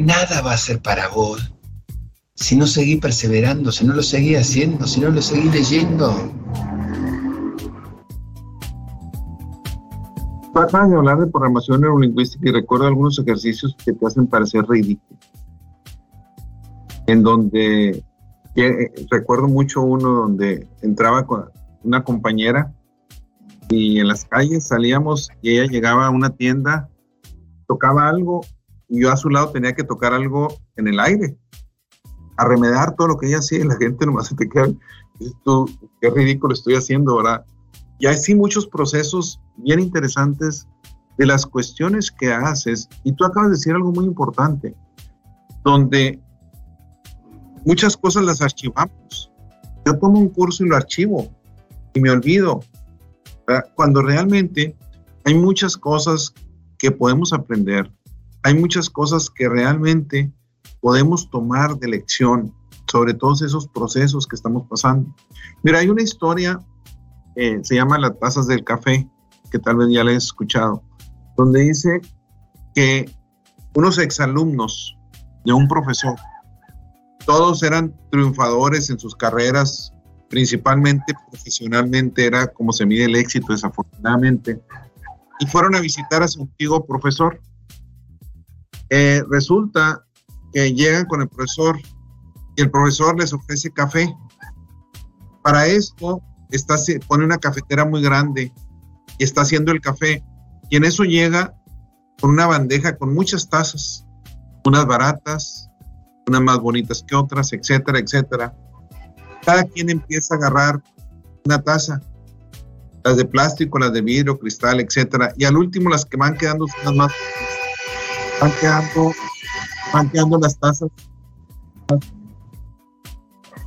Nada va a ser para vos si no seguí perseverando, si no lo seguí haciendo, si no lo seguí leyendo. Acabas de hablar de programación neurolingüística y recuerdo algunos ejercicios que te hacen parecer ridículo. En donde eh, recuerdo mucho uno donde entraba con una compañera y en las calles salíamos y ella llegaba a una tienda, tocaba algo y yo a su lado tenía que tocar algo en el aire, a remediar todo lo que ella hacía y la gente nomás se te queda, esto, qué ridículo estoy haciendo, ¿verdad? Y hay sí muchos procesos bien interesantes de las cuestiones que haces y tú acabas de decir algo muy importante, donde muchas cosas las archivamos. Yo tomo un curso y lo archivo y me olvido. Cuando realmente hay muchas cosas que podemos aprender, hay muchas cosas que realmente podemos tomar de lección sobre todos esos procesos que estamos pasando. Mira, hay una historia, eh, se llama Las tazas del café, que tal vez ya la he escuchado, donde dice que unos exalumnos de un profesor todos eran triunfadores en sus carreras, principalmente profesionalmente era como se mide el éxito desafortunadamente, y fueron a visitar a su antiguo profesor. Eh, resulta que llegan con el profesor y el profesor les ofrece café. Para esto está, pone una cafetera muy grande y está haciendo el café. Y en eso llega con una bandeja con muchas tazas, unas baratas, unas más bonitas que otras, etcétera, etcétera. Cada quien empieza a agarrar una taza, las de plástico, las de vidrio, cristal, etcétera, y al último las que van quedando son las más van las tazas.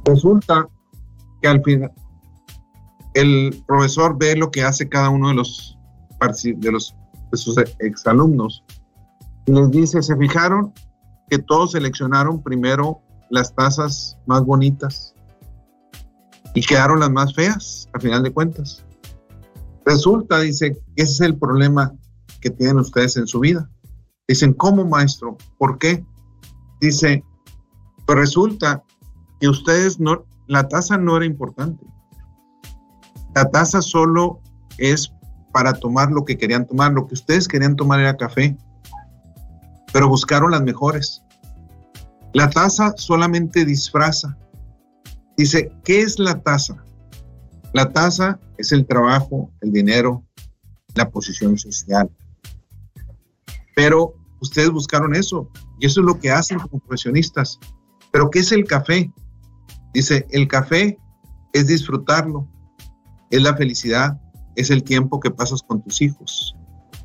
Resulta que al final el profesor ve lo que hace cada uno de los de los de sus exalumnos y les dice, ¿se fijaron? que todos seleccionaron primero las tazas más bonitas y quedaron las más feas, al final de cuentas. Resulta, dice, ese es el problema que tienen ustedes en su vida. Dicen, ¿cómo maestro? ¿Por qué? Dice, pues resulta que ustedes no, la taza no era importante. La taza solo es para tomar lo que querían tomar. Lo que ustedes querían tomar era café pero buscaron las mejores. La taza solamente disfraza. Dice, ¿qué es la taza? La taza es el trabajo, el dinero, la posición social. Pero ustedes buscaron eso y eso es lo que hacen como profesionistas. Pero ¿qué es el café? Dice, el café es disfrutarlo, es la felicidad, es el tiempo que pasas con tus hijos,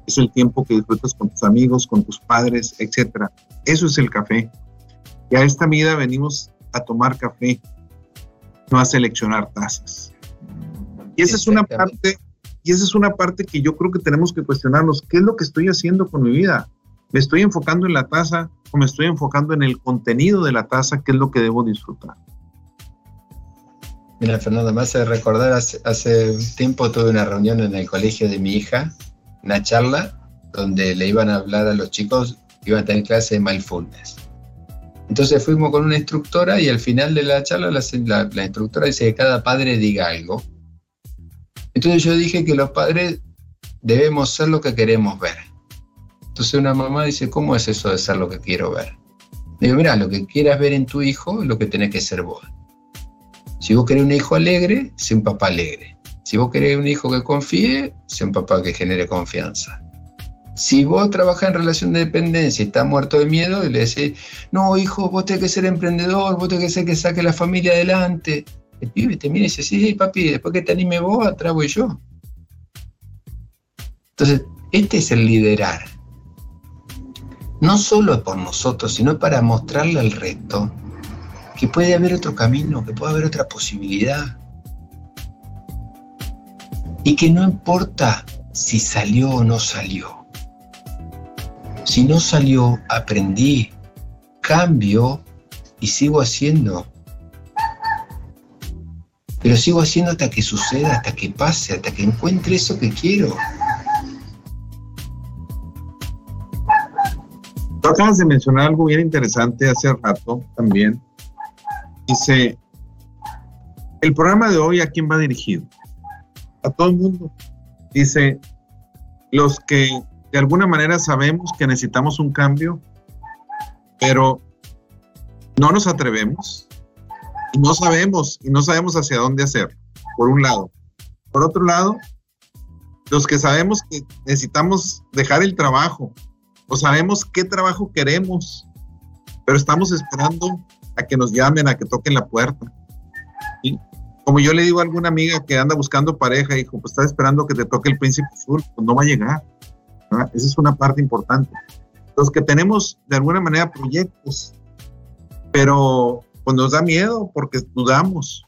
es el tiempo que disfrutas con tus amigos, con tus padres, etc. Eso es el café. Y a esta vida venimos a tomar café, no a seleccionar tazas. Y esa es una parte, y esa es una parte que yo creo que tenemos que cuestionarnos. ¿Qué es lo que estoy haciendo con mi vida? ¿Me estoy enfocando en la taza o me estoy enfocando en el contenido de la taza? ¿Qué es lo que debo disfrutar? Mira, Fernando, me hace recordar, hace, hace tiempo tuve una reunión en el colegio de mi hija una charla donde le iban a hablar a los chicos, iban a tener clase de mindfulness. Entonces fuimos con una instructora y al final de la charla la, la, instructora dice que cada padre diga algo. Entonces yo dije que los padres debemos ser lo que queremos ver. Entonces una mamá dice, ¿cómo es eso de ser lo que quiero ver? Digo, mira, lo que quieras ver en tu hijo es lo que tenés que ser vos. Si vos querés un hijo alegre, sé un papá alegre. Si vos querés un hijo que confíe, sea un papá que genere confianza. Si vos trabajas en relación de dependencia y estás muerto de miedo y le decís, no, hijo, vos tenés que ser emprendedor, vos tenés que ser que saque la familia adelante. El pibe te mira y dice, sí, papi, después que te anime vos, atrás voy yo. Entonces, este es el liderar. No solo por nosotros, sino para mostrarle al resto que puede haber otro camino, que puede haber otra posibilidad. Y que no importa si salió o no salió. Si no salió, aprendí, cambio y sigo haciendo. Pero sigo haciendo hasta que suceda, hasta que pase, hasta que encuentre eso que quiero. Tú acabas de mencionar algo bien interesante hace rato también. Dice, el programa de hoy a quién va dirigido? A todo el mundo. Dice, los que de alguna manera sabemos que necesitamos un cambio, pero no nos atrevemos y no sabemos y no sabemos hacia dónde hacer, por un lado. Por otro lado, los que sabemos que necesitamos dejar el trabajo o sabemos qué trabajo queremos, pero estamos esperando a que nos llamen, a que toquen la puerta. y Como yo le digo a alguna amiga que anda buscando pareja, dijo, pues está esperando que te toque el príncipe azul, pues no va a llegar. Esa es una parte importante. Los que tenemos de alguna manera proyectos, pero pues nos da miedo porque dudamos.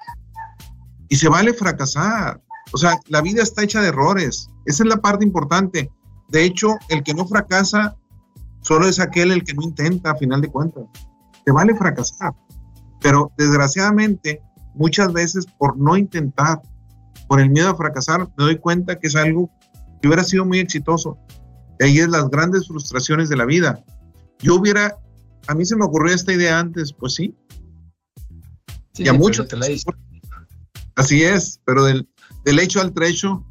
Y se vale fracasar. O sea, la vida está hecha de errores. Esa es la parte importante. De hecho, el que no fracasa solo es aquel el que no intenta, a final de cuentas. Se vale fracasar. Pero desgraciadamente, muchas veces por no intentar, por el miedo a fracasar, me doy cuenta que es algo que hubiera sido muy exitoso. Y ahí es las grandes frustraciones de la vida. Yo hubiera, a mí se me ocurrió esta idea antes, pues sí. Sí y a muchos. Así es, pero del, del hecho al trecho,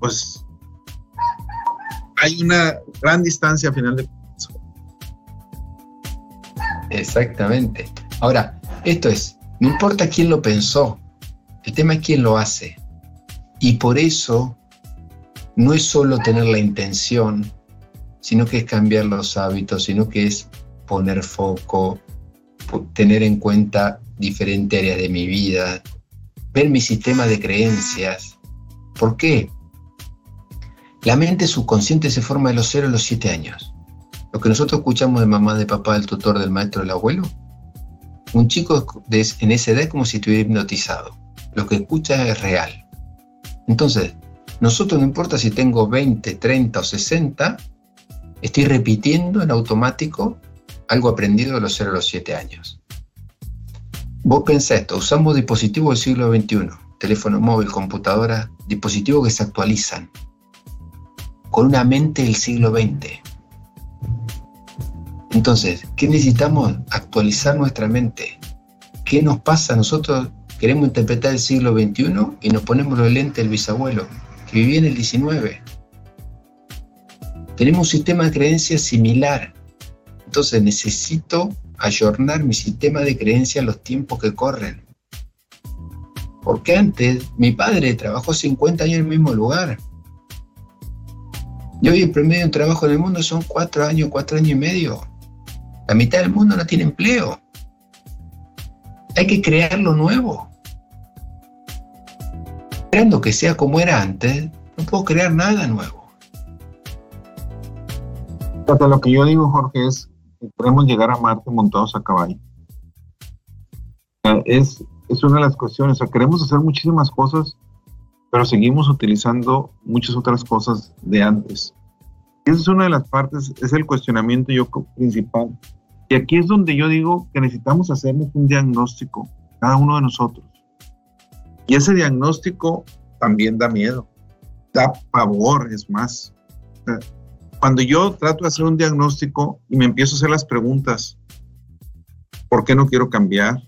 pues hay una gran distancia a final de cuentas. Exactamente. Ahora, esto es, no importa quién lo pensó, el tema es quién lo hace. Y por eso no es solo tener la intención, sino que es cambiar los hábitos, sino que es poner foco, tener en cuenta diferentes áreas de mi vida, ver mi sistema de creencias. ¿Por qué? La mente subconsciente se forma de los 0 a los 7 años. Lo que nosotros escuchamos de mamá, de papá, del tutor, del maestro, del abuelo, un chico en esa edad es como si estuviera hipnotizado. Lo que escucha es real. Entonces, nosotros no importa si tengo 20, 30 o 60, estoy repitiendo en automático algo aprendido de los 0 a los 7 años. Vos pensá esto, usamos dispositivos del siglo XXI, teléfono móvil, computadora, dispositivos que se actualizan, con una mente del siglo XX. Entonces, ¿qué necesitamos? Actualizar nuestra mente. ¿Qué nos pasa? Nosotros queremos interpretar el siglo XXI y nos ponemos los lentes del bisabuelo, que vivía en el XIX. Tenemos un sistema de creencias similar. Entonces necesito ayornar mi sistema de creencias a los tiempos que corren. Porque antes mi padre trabajó 50 años en el mismo lugar. Y hoy el promedio de trabajo en el mundo son 4 años, 4 años y medio. La mitad del mundo no tiene empleo. Hay que crear lo nuevo. Esperando que sea como era antes, no puedo crear nada nuevo. lo que yo digo, Jorge, es que podemos llegar a Marte montados a caballo. Es, es una de las cuestiones. O sea, queremos hacer muchísimas cosas, pero seguimos utilizando muchas otras cosas de antes. Y esa es una de las partes, es el cuestionamiento yo principal. Y aquí es donde yo digo que necesitamos hacernos un diagnóstico, cada uno de nosotros. Y ese diagnóstico también da miedo, da pavor, es más. Cuando yo trato de hacer un diagnóstico y me empiezo a hacer las preguntas, ¿por qué no quiero cambiar?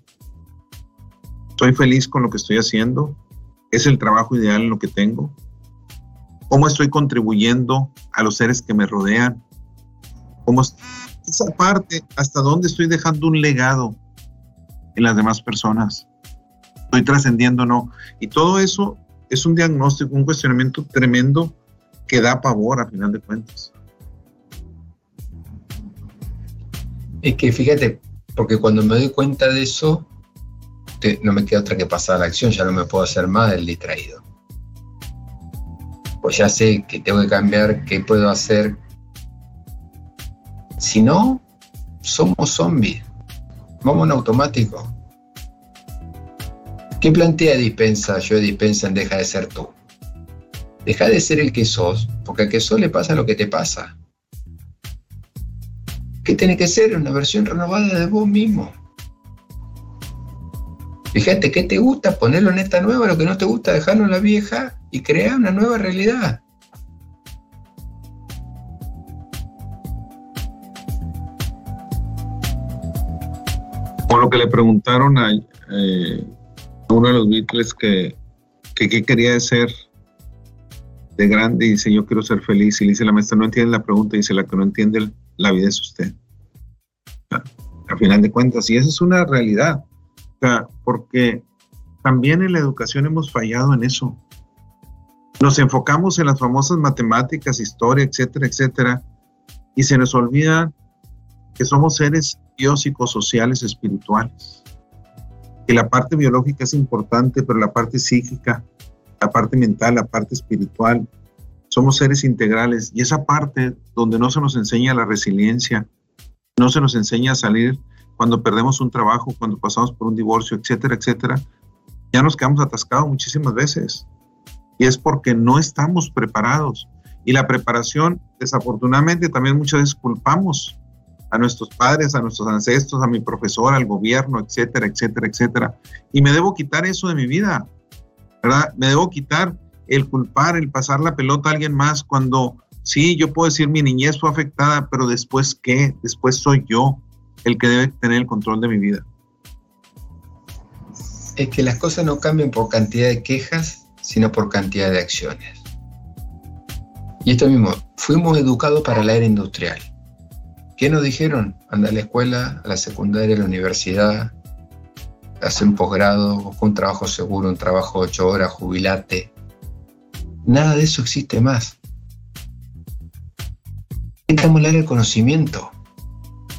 ¿Estoy feliz con lo que estoy haciendo? ¿Es el trabajo ideal en lo que tengo? ¿Cómo estoy contribuyendo a los seres que me rodean? ¿Cómo, esa parte, hasta dónde estoy dejando un legado en las demás personas. Estoy trascendiendo, no. Y todo eso es un diagnóstico, un cuestionamiento tremendo que da pavor a final de cuentas. Es que fíjate, porque cuando me doy cuenta de eso, no me queda otra que pasar a la acción, ya no me puedo hacer más del distraído. Pues ya sé que tengo que cambiar, qué puedo hacer, si no, somos zombies. Vamos en automático. ¿Qué plantea dispensa? Yo dispensa en deja de ser tú. Deja de ser el que sos, porque al que sos le pasa lo que te pasa. ¿Qué tiene que ser? Una versión renovada de vos mismo. Fíjate, ¿qué te gusta? Ponerlo en esta nueva, lo que no te gusta, dejarlo en la vieja y crear una nueva realidad. Por lo que le preguntaron a, eh, uno de los Beatles que qué quería ser de grande y dice yo quiero ser feliz y le dice la maestra no entiende la pregunta y dice la que no entiende la vida es usted. A final de cuentas, y esa es una realidad porque también en la educación hemos fallado en eso. Nos enfocamos en las famosas matemáticas, historia, etcétera, etcétera, y se nos olvida que somos seres biopsicosociales sociales, espirituales. Que la parte biológica es importante, pero la parte psíquica, la parte mental, la parte espiritual, somos seres integrales. Y esa parte donde no se nos enseña la resiliencia, no se nos enseña a salir cuando perdemos un trabajo, cuando pasamos por un divorcio, etcétera, etcétera, ya nos quedamos atascados muchísimas veces. Y es porque no estamos preparados. Y la preparación, desafortunadamente, también muchas veces culpamos a nuestros padres, a nuestros ancestros, a mi profesor, al gobierno, etcétera, etcétera, etcétera. Y me debo quitar eso de mi vida, ¿verdad? Me debo quitar el culpar, el pasar la pelota a alguien más cuando sí, yo puedo decir mi niñez fue afectada, pero después qué? Después soy yo el que debe tener el control de mi vida. Es que las cosas no cambian por cantidad de quejas, sino por cantidad de acciones. Y esto mismo, fuimos educados para la era industrial. ¿Qué nos dijeron? Anda a la escuela, a la secundaria, a la universidad, hacer un posgrado, busca un trabajo seguro, un trabajo de ocho horas, jubilate. Nada de eso existe más. Necesitamos el área del conocimiento.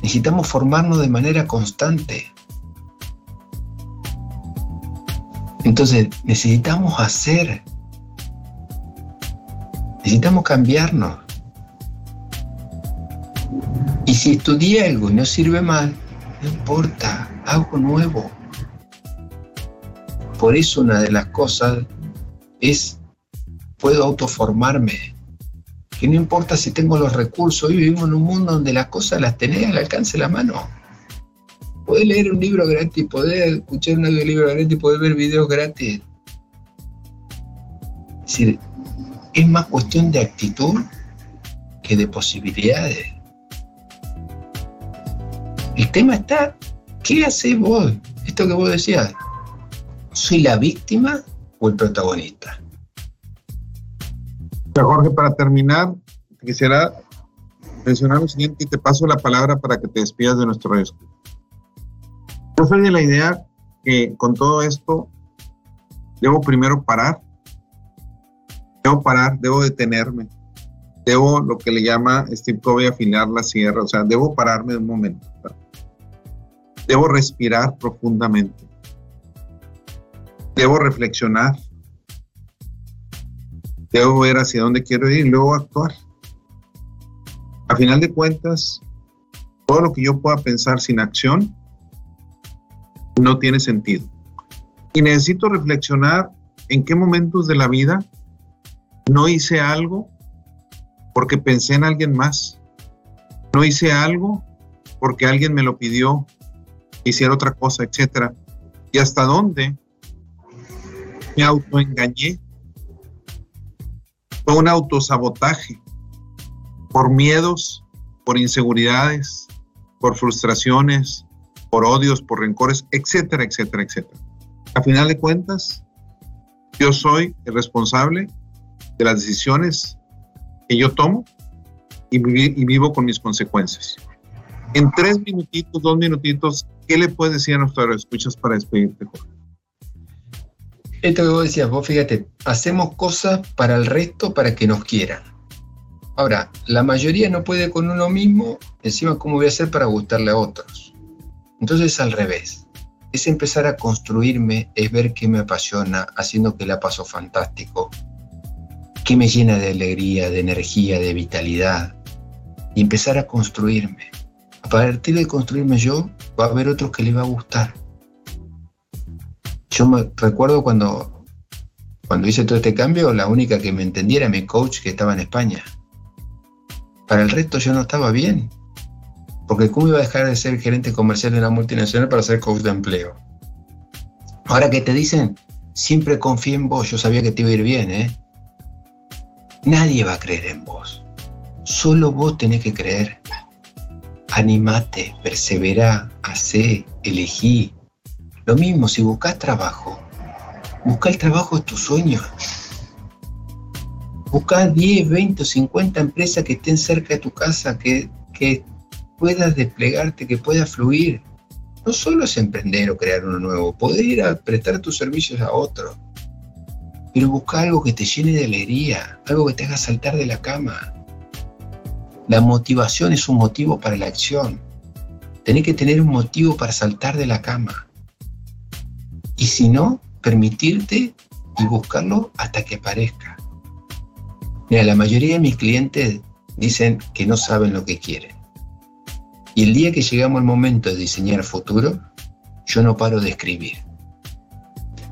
Necesitamos formarnos de manera constante. Entonces, necesitamos hacer. Necesitamos cambiarnos. Y si estudié algo y no sirve mal, no importa, algo nuevo. Por eso una de las cosas es, puedo autoformarme, que no importa si tengo los recursos, hoy vivimos en un mundo donde las cosas las tenés al alcance de la mano. Podés leer un libro gratis, podés escuchar un audiolibro gratis, podés ver videos gratis. Es decir, es más cuestión de actitud que de posibilidades. El tema está, ¿qué haces vos? Esto que vos decías, ¿soy la víctima o el protagonista? Jorge, para terminar, quisiera mencionar lo siguiente y te paso la palabra para que te despidas de nuestro resto. Yo soy de la idea que con todo esto debo primero parar, debo parar, debo detenerme, debo lo que le llama Steve Covey afinar la sierra, o sea, debo pararme un momento, debo respirar profundamente, debo reflexionar, debo ver hacia dónde quiero ir y luego actuar. A final de cuentas, todo lo que yo pueda pensar sin acción no tiene sentido. Y necesito reflexionar en qué momentos de la vida no hice algo porque pensé en alguien más. No hice algo porque alguien me lo pidió, hiciera otra cosa, etc. Y hasta dónde me autoengañé un autosabotaje por miedos, por inseguridades, por frustraciones, por odios, por rencores, etcétera, etcétera, etcétera. A final de cuentas, yo soy el responsable de las decisiones que yo tomo y, y vivo con mis consecuencias. En tres minutitos, dos minutitos, ¿qué le puedes decir a nuestros escuchas para despedirte, Jorge? Esto que vos decías, vos fíjate, hacemos cosas para el resto para que nos quieran. Ahora, la mayoría no puede con uno mismo, encima cómo voy a hacer para gustarle a otros. Entonces al revés, es empezar a construirme, es ver qué me apasiona, haciendo que la paso fantástico, qué me llena de alegría, de energía, de vitalidad, y empezar a construirme. A partir de construirme yo, va a haber otros que les va a gustar Yo me recuerdo cuando, cuando hice todo este cambio, la única que me entendía era mi coach que estaba en España. Para el resto yo no estaba bien. Porque ¿cómo iba a dejar de ser gerente comercial de una multinacional para ser coach de empleo? Ahora que te dicen, siempre confía en vos, yo sabía que te iba a ir bien, ¿eh? Nadie va a creer en vos. Solo vos tenés que creer. Animate, persevera, hacé, elegí. Lo mismo si buscas trabajo. Busca el trabajo de tus sueños. Busca 10, 20 o 50 empresas que estén cerca de tu casa, que, que puedas desplegarte, que pueda fluir. No solo es emprender o crear uno nuevo, poder ir a prestar tus servicios a otro. Pero busca algo que te llene de alegría, algo que te haga saltar de la cama. La motivación es un motivo para la acción. Tenés que tener un motivo para saltar de la cama. Y si no, permitirte y buscarlo hasta que aparezca. Mira, la mayoría de mis clientes dicen que no saben lo que quieren. Y el día que llegamos al momento de diseñar futuro, yo no paro de escribir.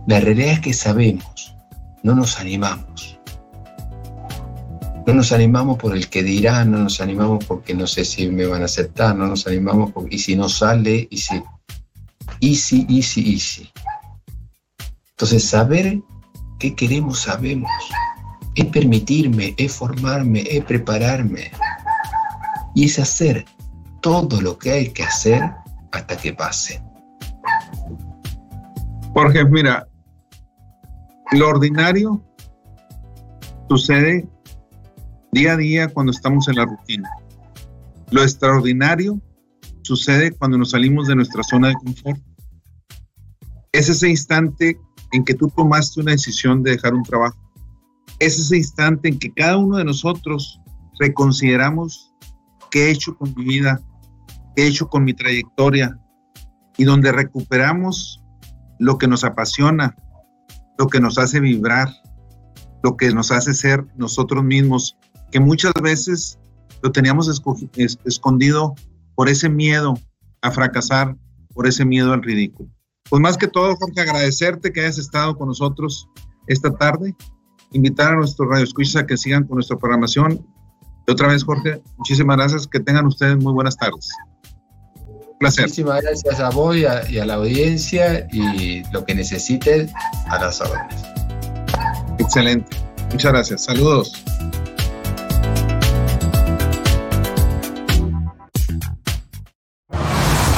La realidad es que sabemos, no nos animamos. No nos animamos por el que dirán, no nos animamos porque no sé si me van a aceptar, no nos animamos porque, y si no sale, y si, easy, easy, easy. Entonces, saber qué queremos, sabemos. Es permitirme, es formarme, es prepararme. Y es hacer todo lo que hay que hacer hasta que pase. Jorge, mira, lo ordinario sucede día a día cuando estamos en la rutina. Lo extraordinario sucede cuando nos salimos de nuestra zona de confort. Es ese instante en que tú tomaste una decisión de dejar un trabajo. Es ese instante en que cada uno de nosotros reconsideramos qué he hecho con mi vida, he hecho con mi trayectoria y donde recuperamos lo que nos apasiona, lo que nos hace vibrar, lo que nos hace ser nosotros mismos, que muchas veces lo teníamos escondido por ese miedo a fracasar, por ese miedo al ridículo. Pues más que todo, Jorge, agradecerte que hayas estado con nosotros esta tarde, invitar a nuestros radioescuchas a que sigan con nuestra programación. Y otra vez, Jorge, muchísimas gracias, que tengan ustedes muy buenas tardes. Muchísimas gracias a vos y a, la audiencia y lo que necesiten a las órdenes. Excelente. Muchas gracias. Saludos.